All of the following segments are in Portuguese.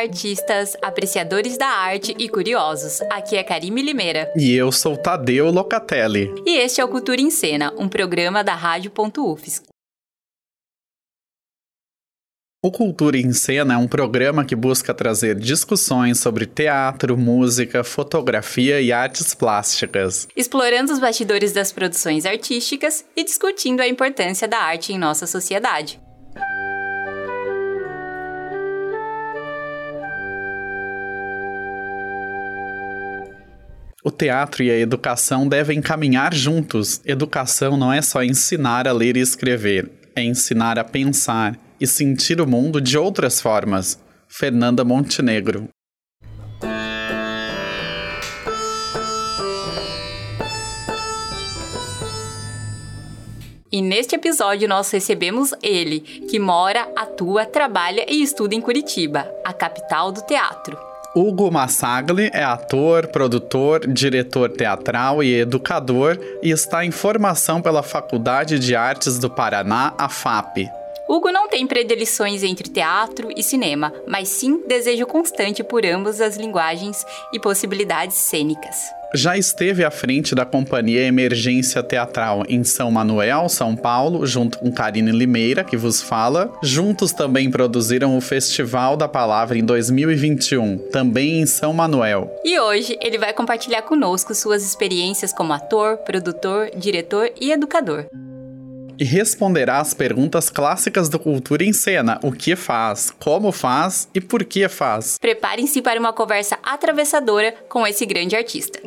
artistas, apreciadores da arte e curiosos. Aqui é Karime Limeira. E eu sou Tadeu Locatelli. E este é o Cultura em Cena, um programa da Rádio.UFSC. O Cultura em Cena é um programa que busca trazer discussões sobre teatro, música, fotografia e artes plásticas, explorando os bastidores das produções artísticas e discutindo a importância da arte em nossa sociedade. O teatro e a educação devem caminhar juntos. Educação não é só ensinar a ler e escrever, é ensinar a pensar e sentir o mundo de outras formas. Fernanda Montenegro. E neste episódio nós recebemos ele, que mora, atua, trabalha e estuda em Curitiba, a capital do teatro. Hugo Massagli é ator, produtor, diretor teatral e educador e está em formação pela Faculdade de Artes do Paraná, a FAP. Hugo não tem predileções entre teatro e cinema, mas sim desejo constante por ambas as linguagens e possibilidades cênicas. Já esteve à frente da companhia Emergência Teatral em São Manuel, São Paulo, junto com Karine Limeira, que vos fala. Juntos também produziram o Festival da Palavra em 2021, também em São Manuel. E hoje ele vai compartilhar conosco suas experiências como ator, produtor, diretor e educador e responderá às perguntas clássicas do Cultura em Cena: o que faz, como faz e por que faz. Preparem-se para uma conversa atravessadora com esse grande artista.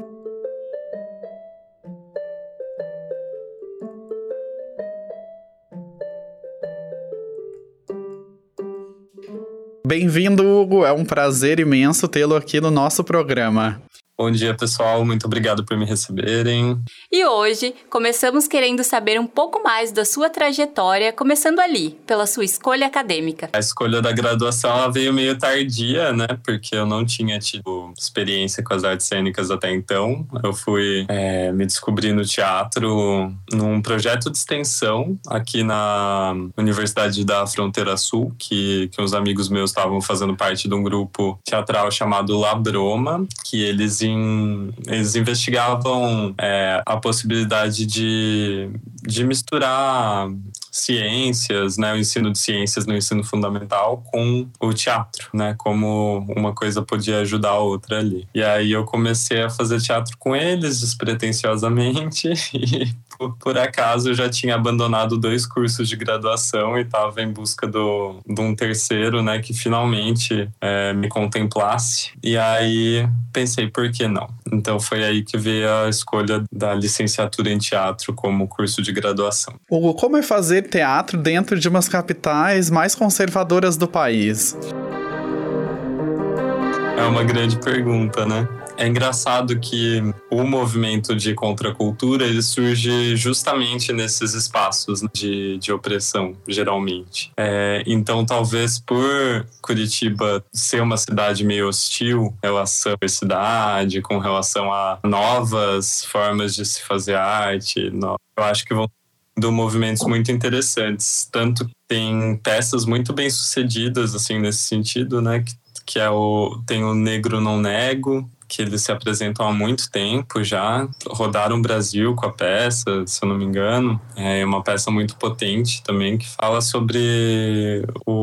Bem-vindo, Hugo. É um prazer imenso tê-lo aqui no nosso programa. Bom dia, pessoal. Muito obrigado por me receberem. E hoje começamos querendo saber um pouco mais da sua trajetória, começando ali, pela sua escolha acadêmica. A escolha da graduação veio meio tardia, né? Porque eu não tinha tido experiência com as artes cênicas até então. Eu fui é, me descobrir no teatro num projeto de extensão aqui na Universidade da Fronteira Sul, que, que uns amigos meus estavam fazendo parte de um grupo teatral chamado Labroma, que eles eles investigavam é, a possibilidade de, de misturar ciências, né, o ensino de ciências no ensino fundamental com o teatro, né, como uma coisa podia ajudar a outra ali. E aí eu comecei a fazer teatro com eles despretensiosamente e por, acaso eu já tinha abandonado dois cursos de graduação e estava em busca do, de um terceiro, né, que finalmente é, me contemplasse. E aí pensei, por que não? Então foi aí que veio a escolha da licenciatura em teatro como curso de graduação. Hugo, como é fazer teatro dentro de umas capitais mais conservadoras do país? É uma grande pergunta, né? É engraçado que o movimento de contracultura ele surge justamente nesses espaços de, de opressão, geralmente. É, então, talvez por Curitiba ser uma cidade meio hostil em relação à cidade, com relação a novas formas de se fazer arte, eu acho que vão do movimentos muito interessantes. Tanto tem peças muito bem sucedidas, assim, nesse sentido, né? Que, que é o... Tem o Negro Não Nego, que eles se apresentam há muito tempo já. Rodaram o Brasil com a peça, se eu não me engano. É uma peça muito potente também que fala sobre o,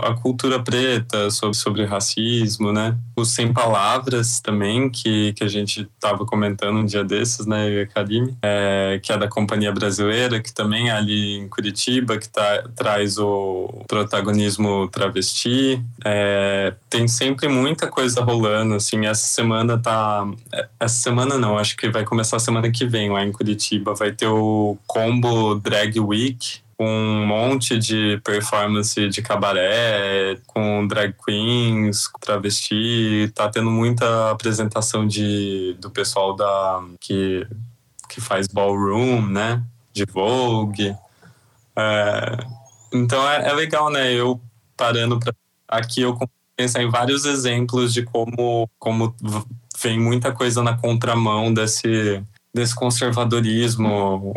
a cultura preta, sobre, sobre racismo, né? Os Sem Palavras também, que, que a gente estava comentando um dia desses, né, eu e a Karine, é, que é da Companhia Brasileira, que também é ali em Curitiba, que tá, traz o protagonismo travesti. É, tem sempre muita coisa rolando, assim, essa semana tá. Essa semana não, acho que vai começar a semana que vem lá em Curitiba. Vai ter o Combo Drag Week, com um monte de performance de cabaré, com drag queens, travesti. Tá tendo muita apresentação de, do pessoal da que, que faz ballroom, né? De Vogue. É, então é, é legal, né? Eu parando pra. Aqui eu pensar em vários exemplos de como, como vem muita coisa na contramão desse, desse conservadorismo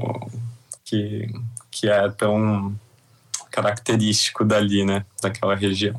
que, que é tão característico dali, né, daquela região.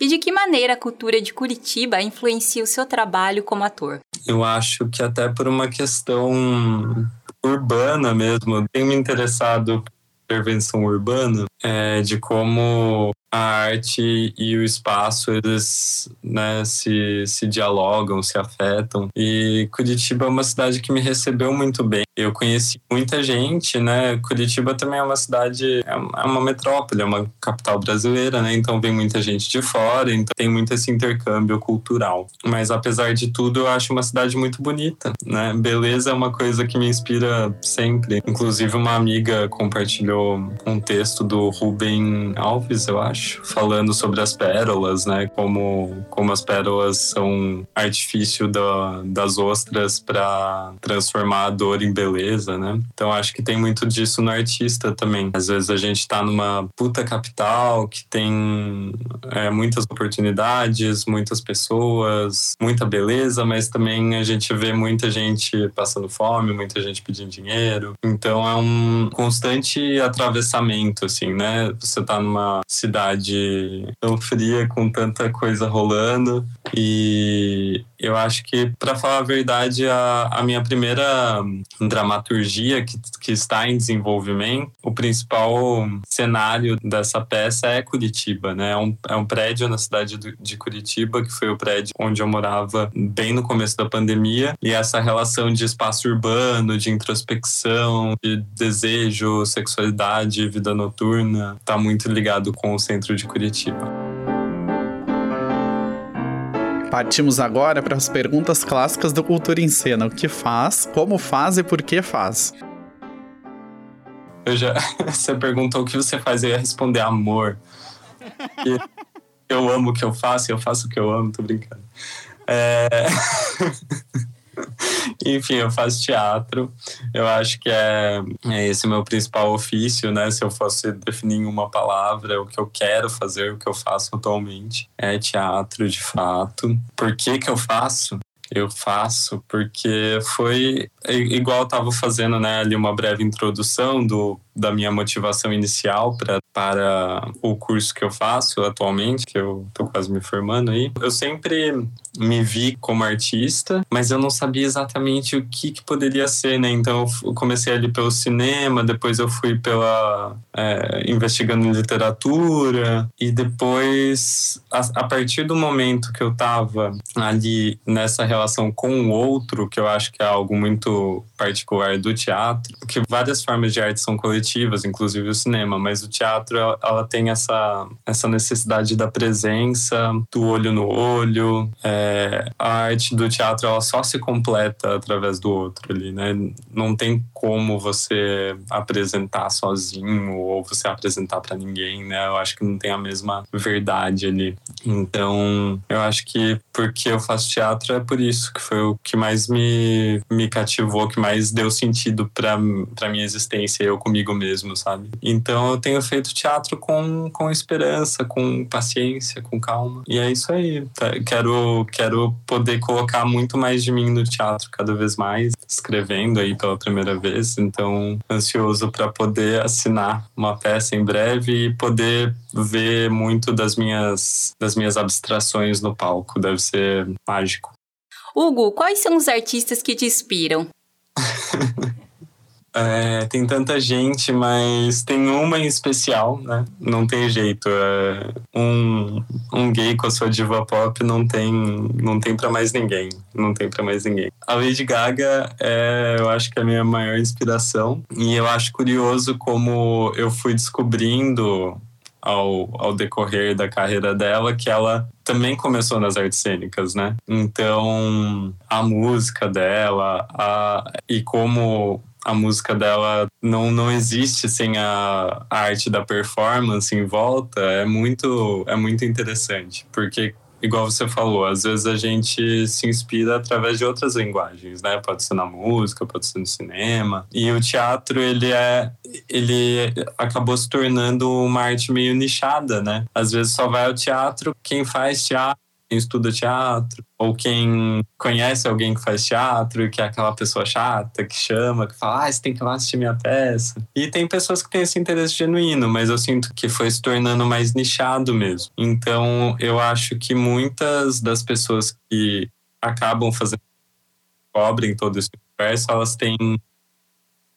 E de que maneira a cultura de Curitiba influencia o seu trabalho como ator? Eu acho que até por uma questão urbana mesmo, tenho me interessado por intervenção urbana, é, de como a arte e o espaço eles né, se, se dialogam, se afetam. E Curitiba é uma cidade que me recebeu muito bem. Eu conheci muita gente, né? Curitiba também é uma cidade, é uma metrópole, é uma capital brasileira, né? Então vem muita gente de fora, então tem muito esse intercâmbio cultural. Mas apesar de tudo, eu acho uma cidade muito bonita, né? Beleza é uma coisa que me inspira sempre. Inclusive uma amiga compartilhou um texto do Ruben Alves, eu acho, falando sobre as pérolas, né? Como, como as pérolas são artifício da, das ostras para transformar a dor em beleza, né? Então acho que tem muito disso no artista também. Às vezes a gente tá numa puta capital que tem é, muitas oportunidades, muitas pessoas, muita beleza, mas também a gente vê muita gente passando fome, muita gente pedindo dinheiro. Então é um constante atravessamento, assim, né? Você tá numa cidade tão fria, com tanta coisa rolando. E eu acho que, para falar a verdade, a, a, minha primeira dramaturgia que, que está em desenvolvimento, o principal cenário dessa peça é Curitiba, né? É um, é um prédio na cidade de Curitiba, que foi o prédio onde eu morava bem no começo da pandemia. E essa relação de espaço urbano, de introspecção, de desejo, sexualidade, vida noturna, está muito ligado com o centro de Curitiba. Partimos agora para as perguntas clássicas do Cultura em Cena. O que faz, como faz e por que faz? Eu já, você perguntou o que você faz, eu ia responder amor. eu amo o que eu faço, eu faço o que eu amo, tô brincando. É... Enfim, eu faço teatro. Eu acho que é, é esse meu principal ofício, né? Se eu fosse definir em uma palavra, o que eu quero fazer, o que eu faço atualmente é teatro, de fato. Por que que eu faço? eu faço porque foi igual eu estava fazendo né ali uma breve introdução do da minha motivação inicial pra, para o curso que eu faço atualmente, que eu tô quase me formando aí. Eu sempre me vi como artista, mas eu não sabia exatamente o que, que poderia ser, né? Então eu comecei ali pelo cinema, depois eu fui pela é, investigando literatura e depois a, a, partir do momento que eu tava ali nessa relação com o outro, que eu acho que é algo muito particular do teatro, que várias formas de arte são coletivas inclusive o cinema, mas o teatro ela tem essa, essa necessidade da presença, do olho no olho. É, a arte do teatro ela só se completa através do outro ali, né? Não tem como você apresentar sozinho ou você apresentar para ninguém, né? Eu acho que não tem a mesma verdade ali. Então, eu acho que porque eu faço teatro é por isso que foi o que mais me, me cativou, que mais deu sentido para minha existência, eu comigo mesmo, sabe? Então eu tenho feito teatro com, com esperança, com paciência, com calma. E é isso aí. Tá? Quero, quero poder colocar muito mais de mim no teatro cada vez mais, escrevendo aí pela primeira vez. Então, ansioso para poder assinar uma peça em breve e poder ver muito das minhas, das minhas abstrações no palco. Deve ser mágico. Hugo, quais são os artistas que te inspiram? É, tem tanta gente, mas tem uma em especial, né? Não tem jeito. É, um, um gay com a sua diva pop não tem, não tem para mais ninguém. Não tem para mais ninguém. A Lady Gaga é, eu acho que é a minha maior inspiração. E eu acho curioso como eu fui descobrindo ao, ao decorrer da carreira dela que ela também começou nas artes cênicas, né? Então, a música dela a, e como a música dela não, não existe sem a, a arte da performance em volta é muito, é muito interessante, porque igual você falou, às vezes a gente se inspira através de outras linguagens, né? Pode ser na música, pode ser no cinema. E o teatro, ele é ele acabou se tornando uma arte meio nichada, né? Às vezes só vai ao teatro quem faz teatro quem estuda teatro, ou quem conhece alguém que faz teatro, que é aquela pessoa chata, que chama, que fala, ah, você tem que ir lá assistir minha peça. E tem pessoas que têm esse interesse genuíno, mas eu sinto que foi se tornando mais nichado mesmo. Então, eu acho que muitas das pessoas que acabam fazendo, cobrem todo esse universo, elas têm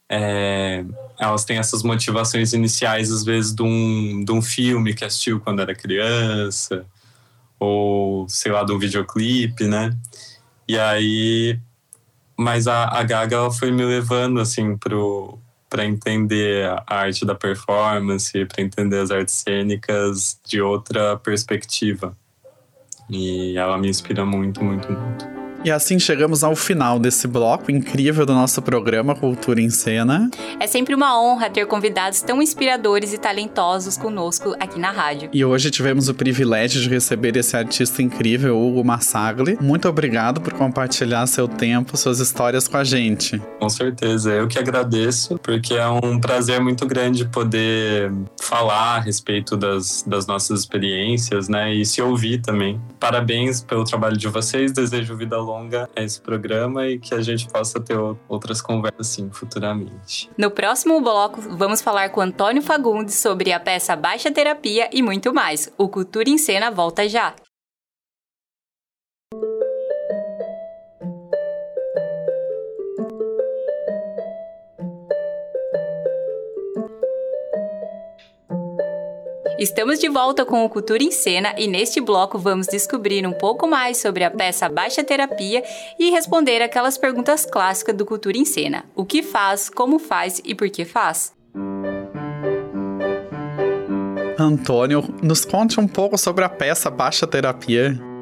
é, elas têm essas motivações iniciais, às vezes, de um, de um filme que assistiu quando era criança, ou sei lá, de um videoclipe, né? E aí, mas a, a Gaga ela foi me levando assim para entender a arte da performance, para entender as artes cênicas de outra perspectiva. E ela me inspira muito, muito, muito. E assim chegamos ao final desse bloco incrível do nosso programa Cultura em Cena. É sempre uma honra ter convidados tão inspiradores e talentosos conosco aqui na rádio. E hoje tivemos o privilégio de receber esse artista incrível, Hugo Massagli. Muito obrigado por compartilhar seu tempo, suas histórias com a gente. Com certeza, eu que agradeço, porque é um prazer muito grande poder falar a respeito das, das nossas experiências, né? E se ouvir também. Parabéns pelo trabalho de vocês, desejo vida longa longa esse programa e que a gente possa ter outras conversas assim futuramente. No próximo bloco, vamos falar com Antônio Fagundes sobre a peça Baixa Terapia e muito mais. O Cultura em Cena volta já. Estamos de volta com o Cultura em Cena e neste bloco vamos descobrir um pouco mais sobre a peça Baixa Terapia e responder aquelas perguntas clássicas do Cultura em Cena: o que faz, como faz e por que faz. Antônio, nos conte um pouco sobre a peça Baixa Terapia.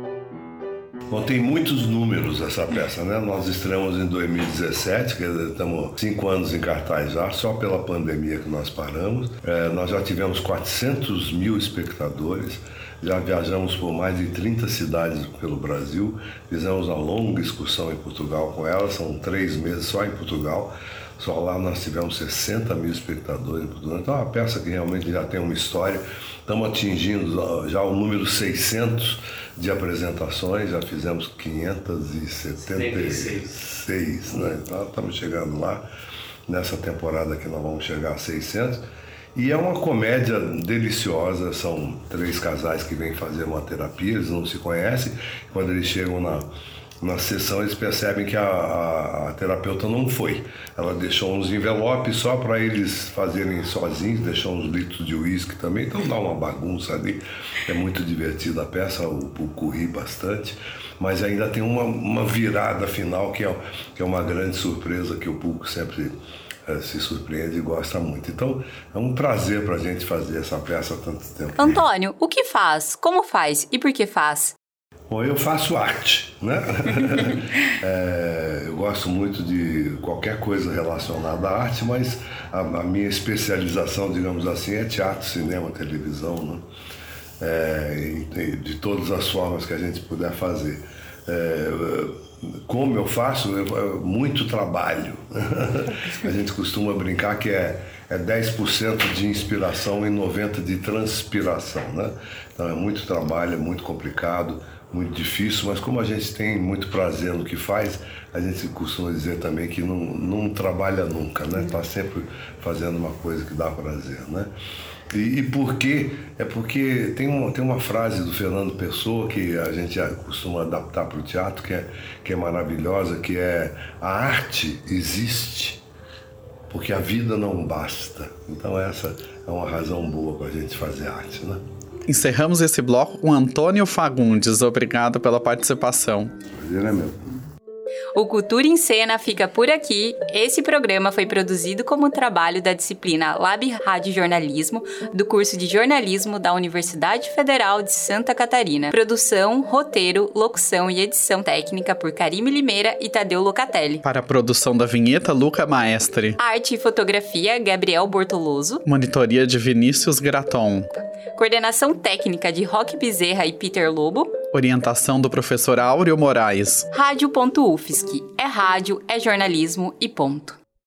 Bom, tem muitos números essa peça, né? Nós estreamos em 2017, quer dizer, estamos cinco anos em cartaz já, só pela pandemia que nós paramos. É, nós já tivemos 400 mil espectadores, já viajamos por mais de 30 cidades pelo Brasil, fizemos uma longa excursão em Portugal com ela, são três meses só em Portugal. Só lá nós tivemos 60 mil espectadores. Então é uma peça que realmente já tem uma história. Estamos atingindo já o número 600 de apresentações, já fizemos 576, né? Então estamos chegando lá. Nessa temporada que nós vamos chegar a 600. E é uma comédia deliciosa, são três casais que vêm fazer uma terapia, eles não se conhecem. Quando eles chegam na, na sessão eles percebem que a, a, a, terapeuta não foi. Ela deixou uns envelopes só para eles fazerem sozinhos, deixou uns litros de uísque também, então dá uma bagunça ali. É muito divertida a peça, o público ri bastante, mas ainda tem uma, uma virada final que é, que é uma grande surpresa que o público sempre é, se surpreende e gosta muito. Então, é um prazer para a gente fazer essa peça há tanto tempo. Antônio, o que faz? Como faz? E por que faz? Bom, eu faço arte, né? é, eu gosto muito de qualquer coisa relacionada à arte, mas a, a minha especialização, digamos assim, é teatro, cinema, televisão, né? É, de todas as formas que a gente puder fazer. É, como eu faço? Eu, muito trabalho. a gente costuma brincar que é, é 10% de inspiração e 90% de transpiração, né? Então é muito trabalho, é muito complicado muito difícil, mas como a gente tem muito prazer no que faz, a gente costuma dizer também que não, não trabalha nunca, né? Está sempre fazendo uma coisa que dá prazer, né? E, e por quê? É porque tem uma, tem uma frase do Fernando Pessoa que a gente costuma adaptar para o teatro, que é, que é maravilhosa, que é a arte existe porque a vida não basta. Então essa é uma razão boa para a gente fazer arte, né? Encerramos esse bloco com Antônio Fagundes. Obrigado pela participação. Prazer é meu. O Cultura em Cena fica por aqui. Esse programa foi produzido como trabalho da disciplina Lab Rádio Jornalismo, do curso de jornalismo da Universidade Federal de Santa Catarina. Produção, roteiro, locução e edição técnica por Karime Limeira e Tadeu Locatelli. Para a produção da vinheta, Luca Maestre. Arte e fotografia, Gabriel Bortoloso. Monitoria de Vinícius Graton. Coordenação técnica de Roque Bezerra e Peter Lobo. Orientação do professor Áureo Moraes. Rádio.UFSC. É rádio, é jornalismo e ponto.